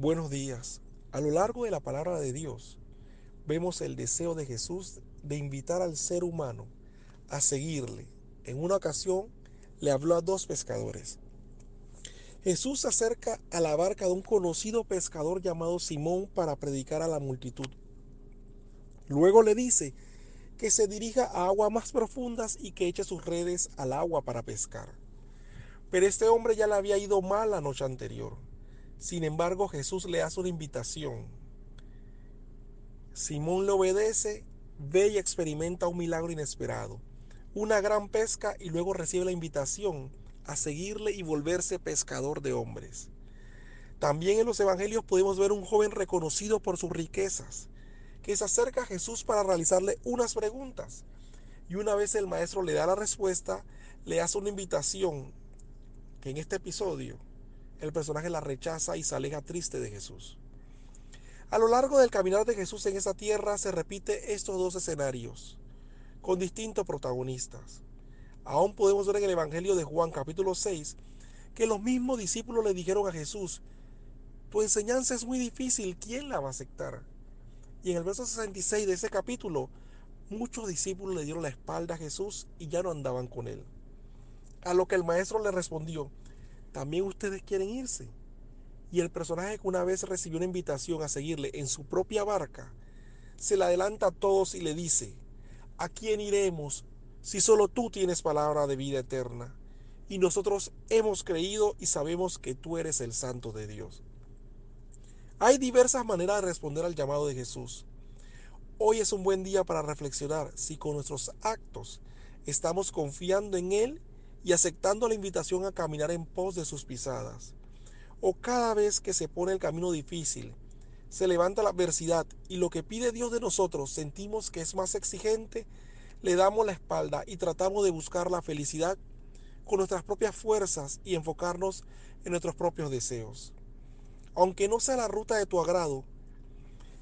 Buenos días. A lo largo de la palabra de Dios vemos el deseo de Jesús de invitar al ser humano a seguirle. En una ocasión le habló a dos pescadores. Jesús se acerca a la barca de un conocido pescador llamado Simón para predicar a la multitud. Luego le dice que se dirija a aguas más profundas y que eche sus redes al agua para pescar. Pero este hombre ya le había ido mal la noche anterior. Sin embargo, Jesús le hace una invitación. Simón le obedece, ve y experimenta un milagro inesperado, una gran pesca y luego recibe la invitación a seguirle y volverse pescador de hombres. También en los evangelios podemos ver un joven reconocido por sus riquezas, que se acerca a Jesús para realizarle unas preguntas. Y una vez el maestro le da la respuesta, le hace una invitación que en este episodio el personaje la rechaza y se aleja triste de Jesús. A lo largo del caminar de Jesús en esa tierra se repite estos dos escenarios, con distintos protagonistas. Aún podemos ver en el Evangelio de Juan capítulo 6 que los mismos discípulos le dijeron a Jesús, tu enseñanza es muy difícil, ¿quién la va a aceptar? Y en el verso 66 de ese capítulo, muchos discípulos le dieron la espalda a Jesús y ya no andaban con él. A lo que el maestro le respondió, ¿también ustedes quieren irse? Y el personaje que una vez recibió una invitación a seguirle en su propia barca, se le adelanta a todos y le dice, ¿a quién iremos si solo tú tienes palabra de vida eterna? Y nosotros hemos creído y sabemos que tú eres el santo de Dios. Hay diversas maneras de responder al llamado de Jesús. Hoy es un buen día para reflexionar si con nuestros actos estamos confiando en Él y aceptando la invitación a caminar en pos de sus pisadas. O cada vez que se pone el camino difícil, se levanta la adversidad y lo que pide Dios de nosotros sentimos que es más exigente, le damos la espalda y tratamos de buscar la felicidad con nuestras propias fuerzas y enfocarnos en nuestros propios deseos. Aunque no sea la ruta de tu agrado,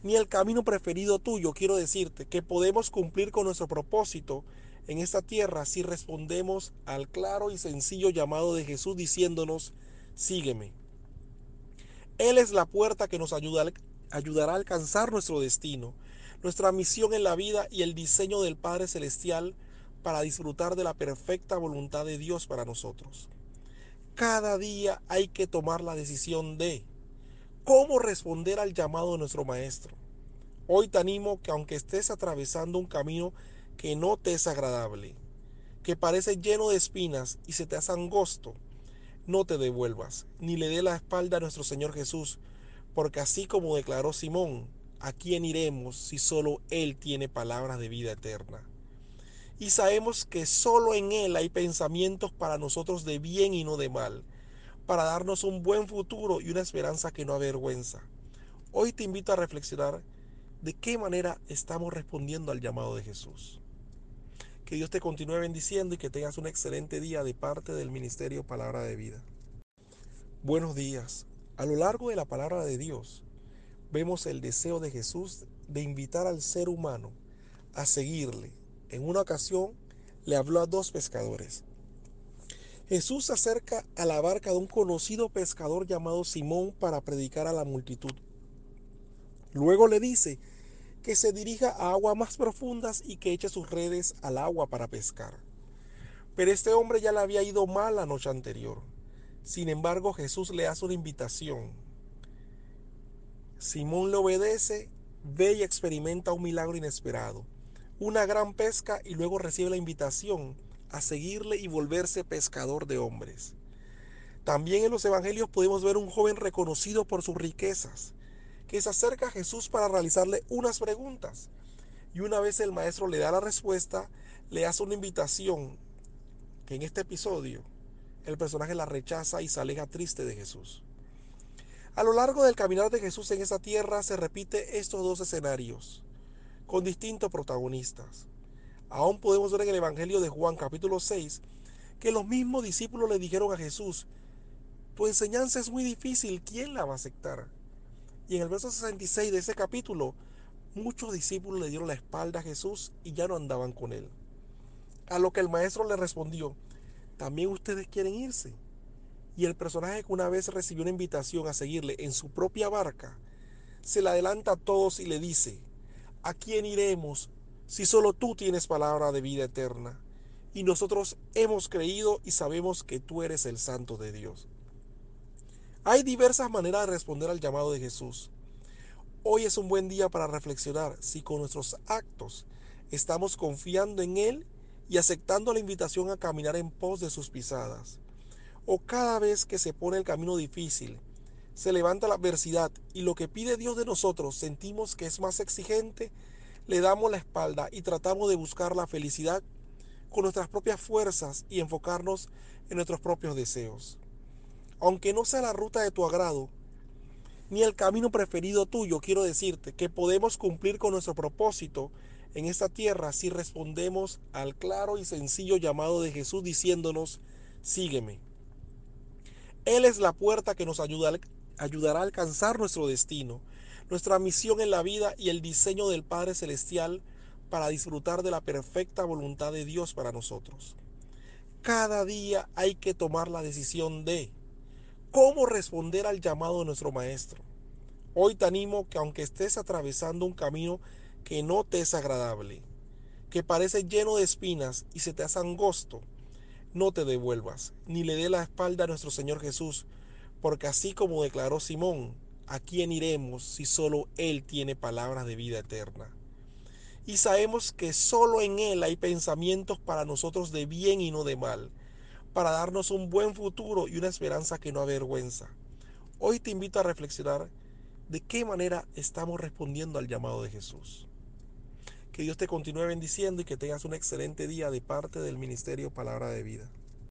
ni el camino preferido tuyo, quiero decirte que podemos cumplir con nuestro propósito en esta tierra si respondemos al claro y sencillo llamado de Jesús diciéndonos, sígueme. Él es la puerta que nos ayuda, ayudará a alcanzar nuestro destino, nuestra misión en la vida y el diseño del Padre Celestial para disfrutar de la perfecta voluntad de Dios para nosotros. Cada día hay que tomar la decisión de cómo responder al llamado de nuestro Maestro. Hoy te animo que aunque estés atravesando un camino que no te es agradable, que parece lleno de espinas y se te hace angosto, no te devuelvas, ni le dé la espalda a nuestro Señor Jesús, porque así como declaró Simón, ¿a quién iremos si solo Él tiene palabras de vida eterna? Y sabemos que solo en Él hay pensamientos para nosotros de bien y no de mal, para darnos un buen futuro y una esperanza que no avergüenza. Hoy te invito a reflexionar de qué manera estamos respondiendo al llamado de Jesús. Que Dios te continúe bendiciendo y que tengas un excelente día de parte del Ministerio Palabra de Vida. Buenos días. A lo largo de la palabra de Dios vemos el deseo de Jesús de invitar al ser humano a seguirle. En una ocasión le habló a dos pescadores. Jesús se acerca a la barca de un conocido pescador llamado Simón para predicar a la multitud. Luego le dice que se dirija a aguas más profundas y que eche sus redes al agua para pescar. Pero este hombre ya le había ido mal la noche anterior. Sin embargo, Jesús le hace una invitación. Simón le obedece, ve y experimenta un milagro inesperado, una gran pesca y luego recibe la invitación a seguirle y volverse pescador de hombres. También en los evangelios podemos ver un joven reconocido por sus riquezas, que se acerca a Jesús para realizarle unas preguntas. Y una vez el maestro le da la respuesta, le hace una invitación que en este episodio el personaje la rechaza y se aleja triste de Jesús. A lo largo del caminar de Jesús en esa tierra se repite estos dos escenarios, con distintos protagonistas. Aún podemos ver en el Evangelio de Juan capítulo 6 que los mismos discípulos le dijeron a Jesús, tu enseñanza es muy difícil, ¿quién la va a aceptar? Y en el verso 66 de ese capítulo, muchos discípulos le dieron la espalda a Jesús y ya no andaban con él. A lo que el maestro le respondió, ¿también ustedes quieren irse? y el personaje que una vez recibió una invitación a seguirle en su propia barca, se le adelanta a todos y le dice, ¿a quién iremos si solo tú tienes palabra de vida eterna? Y nosotros hemos creído y sabemos que tú eres el Santo de Dios. Hay diversas maneras de responder al llamado de Jesús. Hoy es un buen día para reflexionar si con nuestros actos estamos confiando en Él y aceptando la invitación a caminar en pos de sus pisadas. O cada vez que se pone el camino difícil, se levanta la adversidad y lo que pide Dios de nosotros sentimos que es más exigente, le damos la espalda y tratamos de buscar la felicidad con nuestras propias fuerzas y enfocarnos en nuestros propios deseos. Aunque no sea la ruta de tu agrado, ni el camino preferido tuyo, quiero decirte que podemos cumplir con nuestro propósito en esta tierra si respondemos al claro y sencillo llamado de Jesús diciéndonos, sígueme. Él es la puerta que nos ayuda, ayudará a alcanzar nuestro destino, nuestra misión en la vida y el diseño del Padre Celestial para disfrutar de la perfecta voluntad de Dios para nosotros. Cada día hay que tomar la decisión de cómo responder al llamado de nuestro Maestro. Hoy te animo que aunque estés atravesando un camino que no te es agradable, que parece lleno de espinas y se te hace angosto, no te devuelvas, ni le dé la espalda a nuestro Señor Jesús, porque así como declaró Simón, ¿a quién iremos si solo Él tiene palabras de vida eterna? Y sabemos que solo en Él hay pensamientos para nosotros de bien y no de mal, para darnos un buen futuro y una esperanza que no avergüenza. Hoy te invito a reflexionar de qué manera estamos respondiendo al llamado de Jesús. Que Dios te continúe bendiciendo y que tengas un excelente día de parte del Ministerio Palabra de Vida.